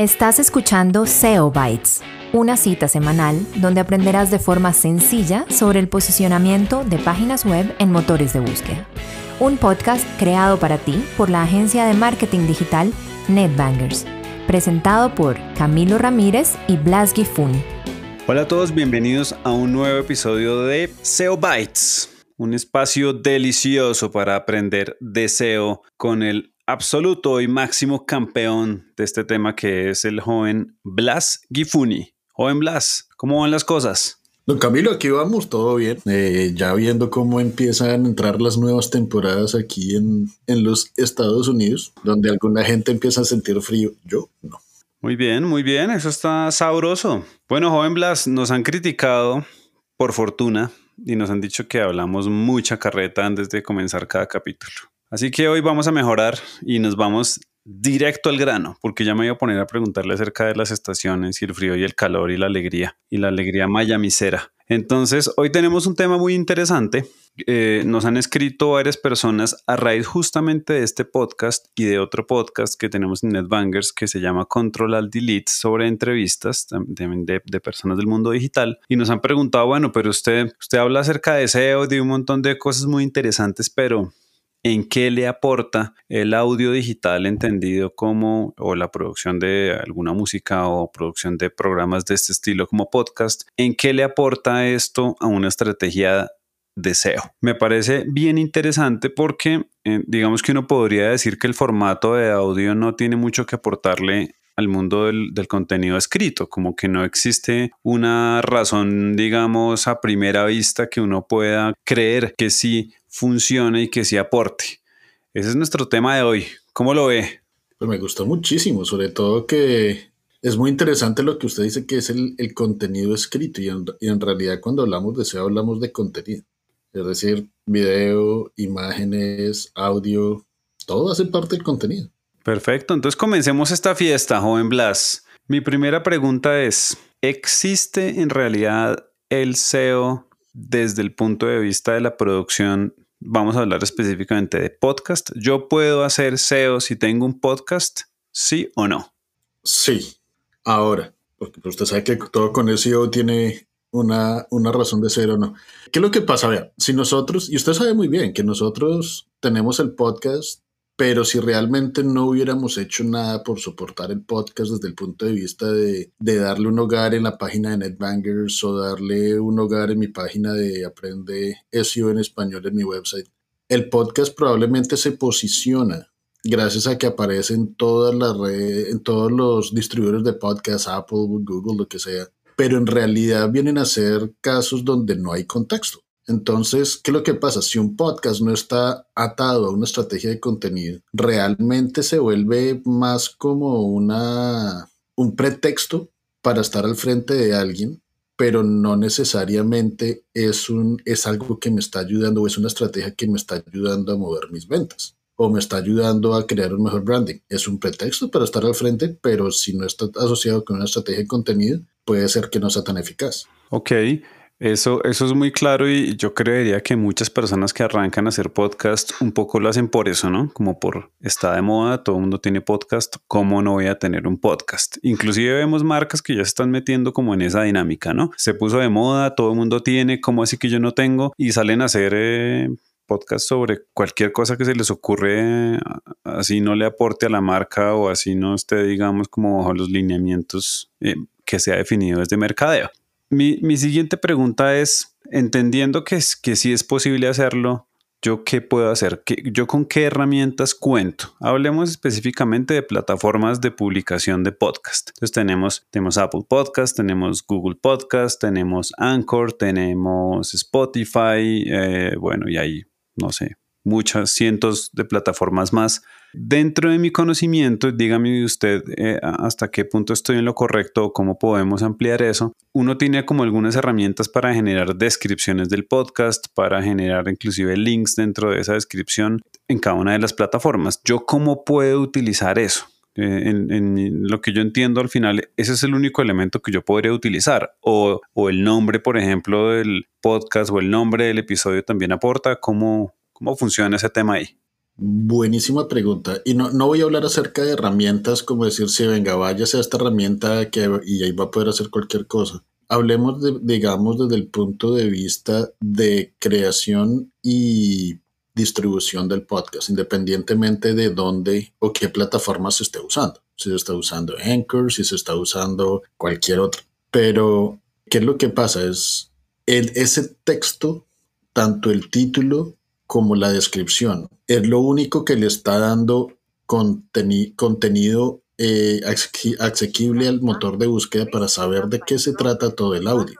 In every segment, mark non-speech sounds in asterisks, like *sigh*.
Estás escuchando SEO Bytes, una cita semanal donde aprenderás de forma sencilla sobre el posicionamiento de páginas web en motores de búsqueda. Un podcast creado para ti por la agencia de marketing digital NetBangers, presentado por Camilo Ramírez y Blas Gifun. Hola a todos, bienvenidos a un nuevo episodio de SEO Bytes, un espacio delicioso para aprender de SEO con el absoluto y máximo campeón de este tema que es el joven Blas Gifuni. Joven Blas, ¿cómo van las cosas? Don Camilo, aquí vamos, todo bien. Eh, ya viendo cómo empiezan a entrar las nuevas temporadas aquí en, en los Estados Unidos, donde alguna gente empieza a sentir frío, yo no. Muy bien, muy bien, eso está sabroso. Bueno, joven Blas, nos han criticado, por fortuna, y nos han dicho que hablamos mucha carreta antes de comenzar cada capítulo. Así que hoy vamos a mejorar y nos vamos directo al grano, porque ya me voy a poner a preguntarle acerca de las estaciones y el frío y el calor y la alegría y la alegría mayamisera. Entonces, hoy tenemos un tema muy interesante. Eh, nos han escrito varias personas a raíz justamente de este podcast y de otro podcast que tenemos en NetBangers que se llama Control Alt Delete sobre entrevistas de, de, personas del mundo digital y nos han preguntado, bueno, pero usted, usted habla acerca de SEO, de un montón de cosas muy interesantes, pero en qué le aporta el audio digital entendido como o la producción de alguna música o producción de programas de este estilo como podcast, en qué le aporta esto a una estrategia de SEO. Me parece bien interesante porque eh, digamos que uno podría decir que el formato de audio no tiene mucho que aportarle al mundo del, del, contenido escrito, como que no existe una razón, digamos, a primera vista que uno pueda creer que sí funcione y que sí aporte. Ese es nuestro tema de hoy. ¿Cómo lo ve? Pues me gustó muchísimo, sobre todo que es muy interesante lo que usted dice que es el, el contenido escrito y en, y en, realidad cuando hablamos de SEO hablamos de contenido. Es decir, video, imágenes, audio, todo hace parte del contenido. Perfecto, entonces comencemos esta fiesta, joven Blas. Mi primera pregunta es, ¿existe en realidad el SEO desde el punto de vista de la producción, vamos a hablar específicamente de podcast. ¿Yo puedo hacer SEO si tengo un podcast? ¿Sí o no? Sí. Ahora, porque usted sabe que todo con SEO tiene una, una razón de ser o no. ¿Qué es lo que pasa? Vea, si nosotros, y usted sabe muy bien que nosotros tenemos el podcast pero si realmente no hubiéramos hecho nada por soportar el podcast desde el punto de vista de, darle un hogar en la página de NetBangers o darle un hogar en mi página de Aprende SEO en español en mi website, el podcast probablemente se posiciona gracias a que aparece en todas las redes, en todos los distribuidores de podcast, Apple, Google, lo que sea, pero en realidad vienen a ser casos donde no hay contexto. Entonces, ¿qué es lo que pasa? Si un podcast no está atado a una estrategia de contenido, realmente se vuelve más como una, un pretexto para estar al frente de alguien, pero no necesariamente es, un, es algo que me está ayudando o es una estrategia que me está ayudando a mover mis ventas o me está ayudando a crear un mejor branding. Es un pretexto para estar al frente, pero si no está asociado con una estrategia de contenido, puede ser que no sea tan eficaz. Ok. Eso, eso es muy claro y yo creería que muchas personas que arrancan a hacer podcast un poco lo hacen por eso, ¿no? Como por está de moda, todo el mundo tiene podcast, ¿cómo no voy a tener un podcast? Inclusive vemos marcas que ya se están metiendo como en esa dinámica, ¿no? Se puso de moda, todo el mundo tiene, ¿cómo así que yo no tengo? Y salen a hacer... Eh, podcast sobre cualquier cosa que se les ocurre, así no le aporte a la marca o así no esté, digamos, como bajo los lineamientos eh, que se ha definido desde mercadeo. Mi, mi siguiente pregunta es, entendiendo que, es, que sí es posible hacerlo, ¿yo qué puedo hacer? ¿Qué, ¿Yo con qué herramientas cuento? Hablemos específicamente de plataformas de publicación de podcast. Entonces tenemos, tenemos Apple Podcast, tenemos Google Podcast, tenemos Anchor, tenemos Spotify, eh, bueno, y ahí, no sé, muchas cientos de plataformas más. Dentro de mi conocimiento, dígame usted eh, hasta qué punto estoy en lo correcto o cómo podemos ampliar eso. Uno tiene como algunas herramientas para generar descripciones del podcast, para generar inclusive links dentro de esa descripción en cada una de las plataformas. ¿Yo cómo puedo utilizar eso? Eh, en, en, lo que yo entiendo al final, ese es el único elemento que yo podría utilizar. O, o el nombre, por ejemplo, del podcast o el nombre del episodio también aporta. ¿Cómo, cómo funciona ese tema ahí? Buenísima pregunta. Y no, no voy a hablar acerca de herramientas como decir, si venga, váyase a esta herramienta que, y ahí va a poder hacer cualquier cosa. Hablemos, digamos, desde el punto de vista de creación y distribución del podcast, independientemente de dónde o qué plataforma se esté usando. Si se está usando Anchor, si se está usando cualquier otra. Pero, ¿qué es lo que pasa? Es el, ese texto, tanto el título como la descripción, es lo único que le está dando contenido eh, asequible al motor de búsqueda para saber de qué se trata todo el audio.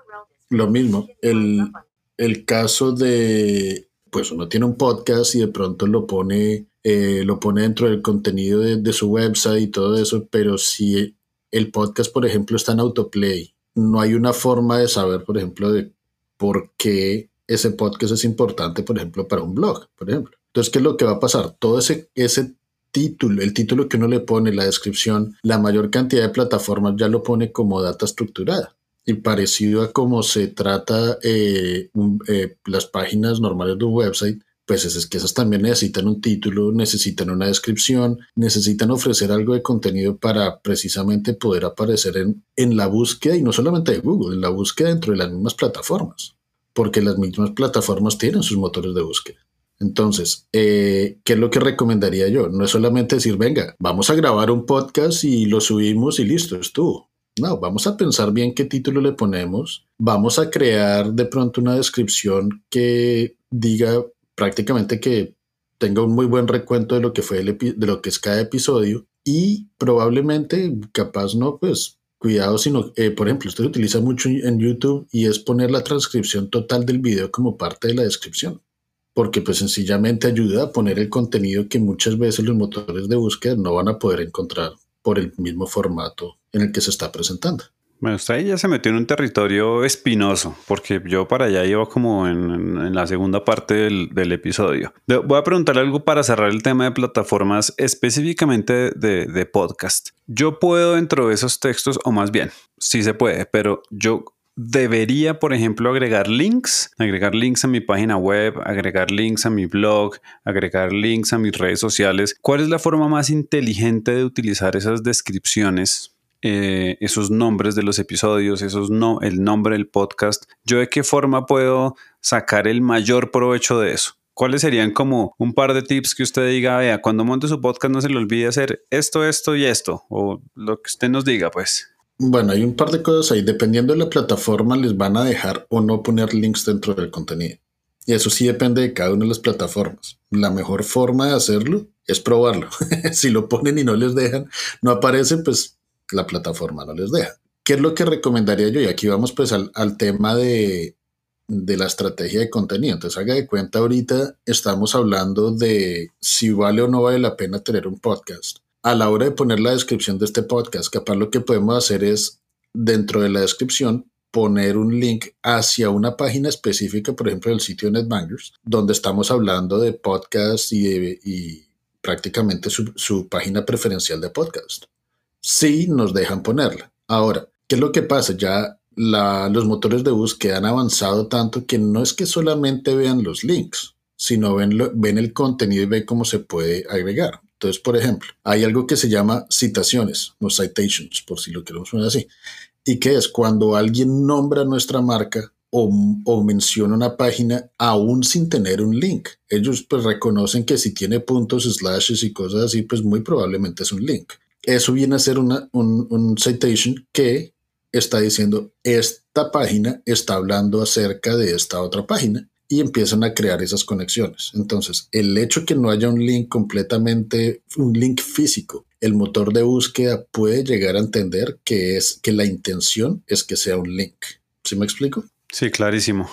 Lo mismo, el, el caso de, pues uno tiene un podcast y de pronto lo pone, eh, lo pone dentro del contenido de, de, su website y todo eso, pero si el podcast, por ejemplo, está en autoplay, no hay una forma de saber, por ejemplo, de por qué ese podcast es importante, por ejemplo, para un blog, por ejemplo. Entonces, ¿qué es lo que va a pasar? Todo ese, ese título, el título que uno le pone, la descripción, la mayor cantidad de plataformas ya lo pone como data estructurada. Y parecido a cómo se trata eh, eh, las páginas normales de un website, pues es, que esas también necesitan un título, necesitan una descripción, necesitan ofrecer algo de contenido para precisamente poder aparecer en, en la búsqueda y no solamente de Google, en la búsqueda dentro de las mismas plataformas, porque las mismas plataformas tienen sus motores de búsqueda. Entonces, eh, ¿qué es lo que recomendaría yo? No es solamente decir, venga, vamos a grabar un podcast y lo subimos y listo, estuvo. No, vamos a pensar bien qué título le ponemos. Vamos a crear de pronto una descripción que diga prácticamente que tenga un muy buen recuento de lo que fue de lo que es cada episodio y probablemente, capaz no, pues cuidado, sino, eh, por ejemplo, esto se utiliza mucho en YouTube y es poner la transcripción total del video como parte de la descripción porque pues sencillamente ayuda a poner el contenido que muchas veces los motores de búsqueda no van a poder encontrar por el mismo formato en el que se está presentando. Bueno, usted ahí ya se metió en un territorio espinoso, porque yo para allá iba como en, la segunda parte del, episodio. voy a preguntarle algo para cerrar el tema de plataformas, específicamente de, de podcast. Yo puedo dentro de esos textos, o más bien, sí se puede, pero yo debería, por ejemplo, agregar links, agregar links a mi página web, agregar links a mi blog, agregar links a mis redes sociales. ¿Cuál es la forma más inteligente de utilizar esas descripciones? Eh, esos nombres de los episodios, esos no, el nombre del podcast, yo de qué forma puedo sacar el mayor provecho de eso. ¿Cuáles serían como un par de tips que usted diga, vea, cuando monte su podcast no se le olvide hacer esto, esto y esto, o lo que usted nos diga, pues? Bueno, hay un par de cosas ahí. Dependiendo de la plataforma, les van a dejar o no poner links dentro del contenido. Y eso sí depende de cada una de las plataformas. La mejor forma de hacerlo es probarlo. *laughs* si lo ponen y no les dejan, no aparece, pues la plataforma no les deja. ¿Qué es lo que recomendaría yo? Y aquí vamos pues al, al tema de, de la estrategia de contenido. Entonces haga de cuenta ahorita estamos hablando de si vale o no vale la pena tener un podcast a la hora de poner la descripción de este podcast, capaz lo que podemos hacer es, dentro de la descripción, poner un link hacia una página específica, por ejemplo, el sitio NetBangers, donde estamos hablando de podcast y, prácticamente su, página preferencial de podcast. Sí, nos dejan ponerla. Ahora, ¿qué es lo que pasa? Ya los motores de búsqueda han avanzado tanto que no es que solamente vean los links, sino ven, el contenido y ven cómo se puede agregar. Entonces, por ejemplo, hay algo que se llama citaciones, o citations, por si lo queremos poner así. ¿Y qué es? Cuando alguien nombra nuestra marca o, o, menciona una página aún sin tener un link. Ellos pues reconocen que si tiene puntos, slashes y cosas así, pues muy probablemente es un link. Eso viene a ser una, un, un citation que está diciendo, esta página está hablando acerca de esta otra página y empiezan a crear esas conexiones. Entonces, el hecho que no haya un link completamente, un link físico, el motor de búsqueda puede llegar a entender que es que la intención es que sea un link. ¿Sí me explico? Sí, clarísimo.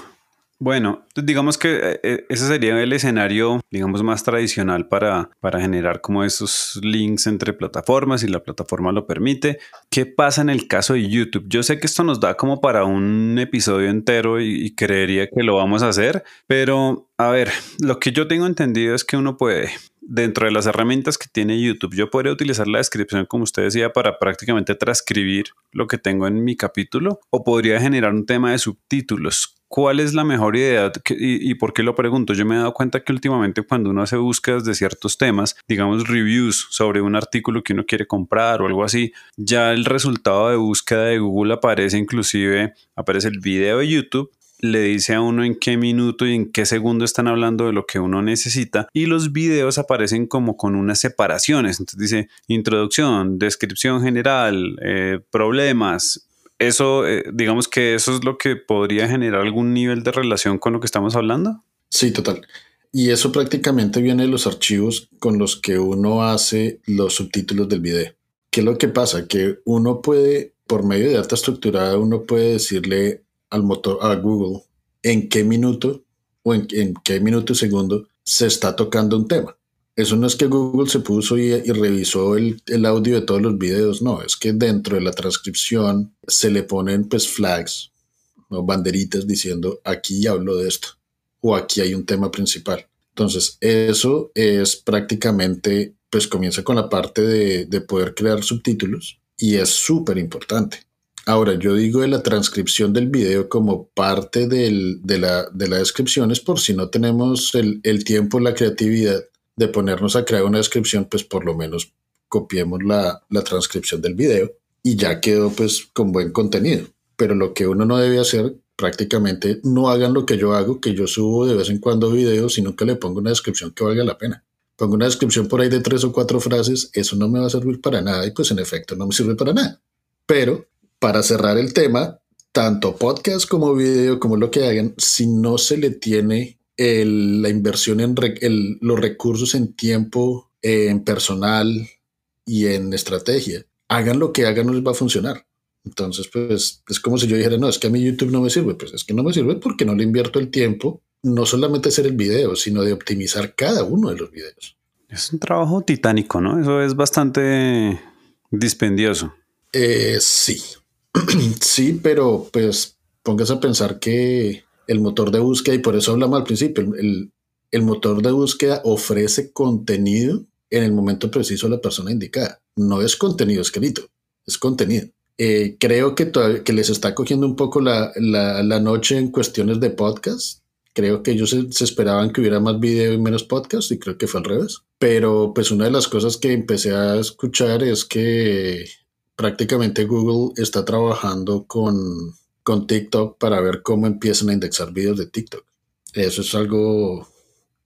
Bueno, digamos que eh, eh, ese sería el escenario, digamos, más tradicional para, para generar como esos links entre plataformas y la plataforma lo permite. ¿Qué pasa en el caso de YouTube? Yo sé que esto nos da como para un episodio entero y, creería que lo vamos a hacer, pero a ver, lo que yo tengo entendido es que uno puede dentro de las herramientas que tiene YouTube, yo podría utilizar la descripción, como usted decía, para prácticamente transcribir lo que tengo en mi capítulo o podría generar un tema de subtítulos. ¿Cuál es la mejor idea? ¿Y, por qué lo pregunto? Yo me he dado cuenta que últimamente cuando uno hace búsquedas de ciertos temas, digamos reviews sobre un artículo que uno quiere comprar o algo así, ya el resultado de búsqueda de Google aparece inclusive, aparece el video de YouTube le dice a uno en qué minuto y en qué segundo están hablando de lo que uno necesita y los videos aparecen como con unas separaciones. Entonces dice introducción, descripción general, eh, problemas. Eso, eh, digamos que eso es lo que podría generar algún nivel de relación con lo que estamos hablando. Sí, total. Y eso prácticamente viene de los archivos con los que uno hace los subtítulos del video. ¿Qué es lo que pasa? Que uno puede, por medio de data estructurada, uno puede decirle al motor, a Google, en qué minuto o en, qué minuto y segundo se está tocando un tema. Eso no es que Google se puso y, revisó el, audio de todos los videos, no, es que dentro de la transcripción se le ponen pues flags, ¿no? banderitas diciendo aquí hablo de esto o aquí hay un tema principal. Entonces, eso es prácticamente, pues comienza con la parte de, de poder crear subtítulos y es súper importante. Ahora, yo digo de la transcripción del video como parte de, la, descripción es por si no tenemos el, tiempo, la creatividad de ponernos a crear una descripción, pues por lo menos copiemos la, transcripción del video y ya quedó pues con buen contenido. Pero lo que uno no debe hacer, prácticamente no hagan lo que yo hago, que yo subo de vez en cuando videos, sino que le pongo una descripción que valga la pena. Pongo una descripción por ahí de tres o cuatro frases, eso no me va a servir para nada y pues en efecto no me sirve para nada. Pero para cerrar el tema, tanto podcast como video, como lo que hagan, si no se le tiene la inversión en los recursos en tiempo, en personal y en estrategia, hagan lo que hagan, no les va a funcionar. Entonces, pues es como si yo dijera, no, es que a mí YouTube no me sirve. Pues es que no me sirve porque no le invierto el tiempo, no solamente hacer el video, sino de optimizar cada uno de los videos. Es un trabajo titánico, ¿no? Eso es bastante dispendioso. Eh, sí, *clears throat* sí, pero pues póngase a pensar que el motor de búsqueda, y por eso hablamos al principio, el, motor de búsqueda ofrece contenido en el momento preciso a la persona indicada. No es contenido escrito, es contenido. Eh, creo que, que les está cogiendo un poco la, noche en cuestiones de podcast. Creo que ellos se, se, esperaban que hubiera más video y menos podcast y creo que fue al revés. Pero pues una de las cosas que empecé a escuchar es que prácticamente Google está trabajando con, con TikTok para ver cómo empiezan a indexar videos de TikTok. Eso es algo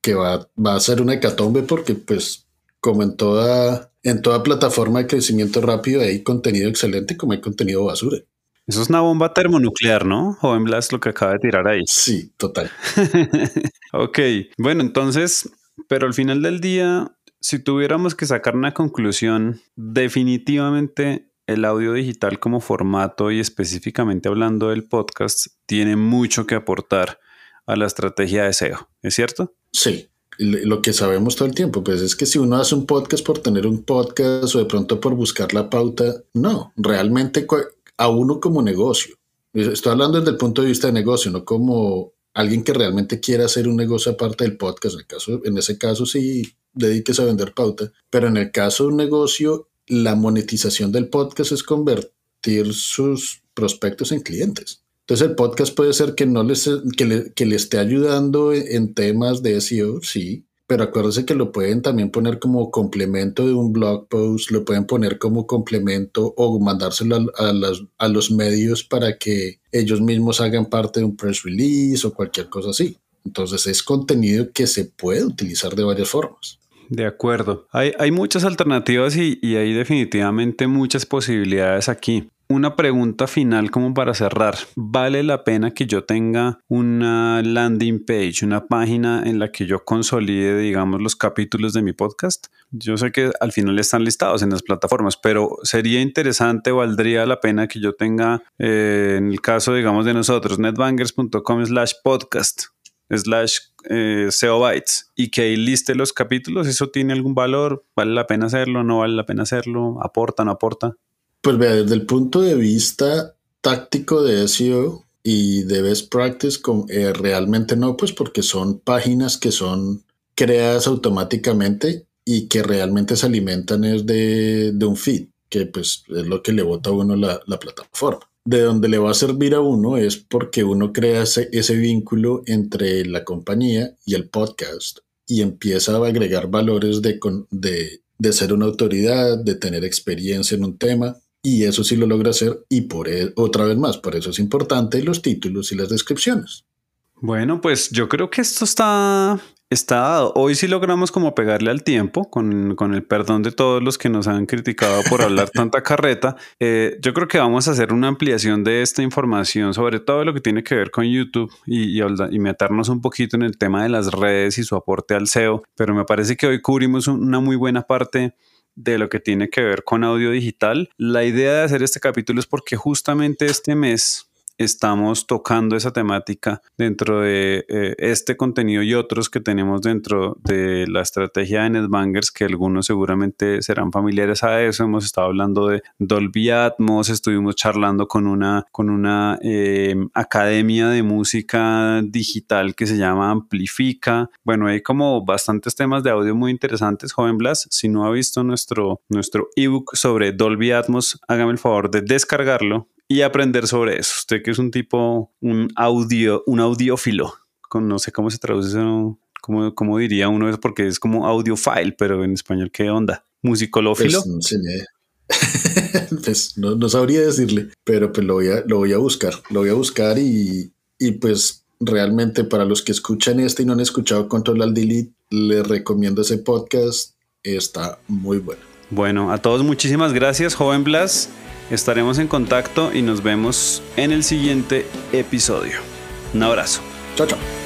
que va, va a ser una hecatombe porque pues como en toda, en toda plataforma de crecimiento rápido hay contenido excelente como hay contenido basura. Eso es una bomba termonuclear, ¿no? Joven Blas, lo que acaba de tirar ahí. Sí, total. *laughs* ok, bueno, entonces, pero al final del día, si tuviéramos que sacar una conclusión, definitivamente el audio digital como formato y específicamente hablando del podcast tiene mucho que aportar a la estrategia de SEO, ¿es cierto? Sí, lo que sabemos todo el tiempo, pues es que si uno hace un podcast por tener un podcast o de pronto por buscar la pauta, no, realmente a uno como negocio. Estoy hablando desde el punto de vista de negocio, no como alguien que realmente quiera hacer un negocio aparte del podcast. En, el caso, en ese caso sí dediques a vender pauta, pero en el caso de un negocio la monetización del podcast es convertir sus prospectos en clientes. Entonces el podcast puede ser que no les, que le, esté ayudando en temas de SEO, sí, pero acuérdense que lo pueden también poner como complemento de un blog post, lo pueden poner como complemento o mandárselo a, a los medios para que ellos mismos hagan parte de un press release o cualquier cosa así. Entonces es contenido que se puede utilizar de varias formas. De acuerdo. Hay, hay muchas alternativas y, y, hay definitivamente muchas posibilidades aquí. Una pregunta final como para cerrar. ¿Vale la pena que yo tenga una landing page, una página en la que yo consolide, digamos, los capítulos de mi podcast? Yo sé que al final están listados en las plataformas, pero sería interesante, valdría la pena que yo tenga, eh, en el caso, digamos, de nosotros, netbangers.com slash podcast slash eh, Bytes y que ahí liste los capítulos, ¿eso tiene algún valor? ¿Vale la pena hacerlo? ¿No vale la pena hacerlo? ¿Aporta? ¿No aporta? Pues vea, desde el punto de vista táctico de SEO y de best practice, eh, realmente no, pues porque son páginas que son creadas automáticamente y que realmente se alimentan es de, un feed, que pues es lo que le bota a uno la, plataforma. De donde le va a servir a uno es porque uno crea ese, vínculo entre la compañía y el podcast y empieza a agregar valores de, de, de ser una autoridad, de tener experiencia en un tema y eso sí lo logra hacer y por e, otra vez más, por eso es importante los títulos y las descripciones. Bueno, pues yo creo que esto está, está dado. Hoy sí logramos como pegarle al tiempo, con, el perdón de todos los que nos han criticado por hablar *laughs* tanta carreta. Eh, yo creo que vamos a hacer una ampliación de esta información, sobre todo lo que tiene que ver con YouTube y, y, meternos un poquito en el tema de las redes y su aporte al SEO. Pero me parece que hoy cubrimos una muy buena parte de lo que tiene que ver con audio digital. La idea de hacer este capítulo es porque justamente este mes estamos tocando esa temática dentro de eh, este contenido y otros que tenemos dentro de la estrategia de NetBangers, que algunos seguramente serán familiares a eso. Hemos estado hablando de Dolby Atmos, estuvimos charlando con una, con una eh, academia de música digital que se llama Amplifica. Bueno, hay como bastantes temas de audio muy interesantes, joven Blas. Si no ha visto nuestro, nuestro ebook sobre Dolby Atmos, hágame el favor de descargarlo y aprender sobre eso. Usted que es un tipo, un audio, un audiófilo, con, no sé cómo se traduce eso, cómo, cómo diría uno eso, porque es como audiofile, pero en español, ¿qué onda? ¿Musicolófilo? Pues, *laughs* pues no, sabría decirle, pero pues lo voy a, lo voy a buscar, lo voy a buscar y, y pues realmente para los que escuchan este y no han escuchado Control al Delete, les recomiendo ese podcast, está muy bueno. Bueno, a todos muchísimas gracias, joven Blas. Estaremos en contacto y nos vemos en el siguiente episodio. Un abrazo. Chao, chao.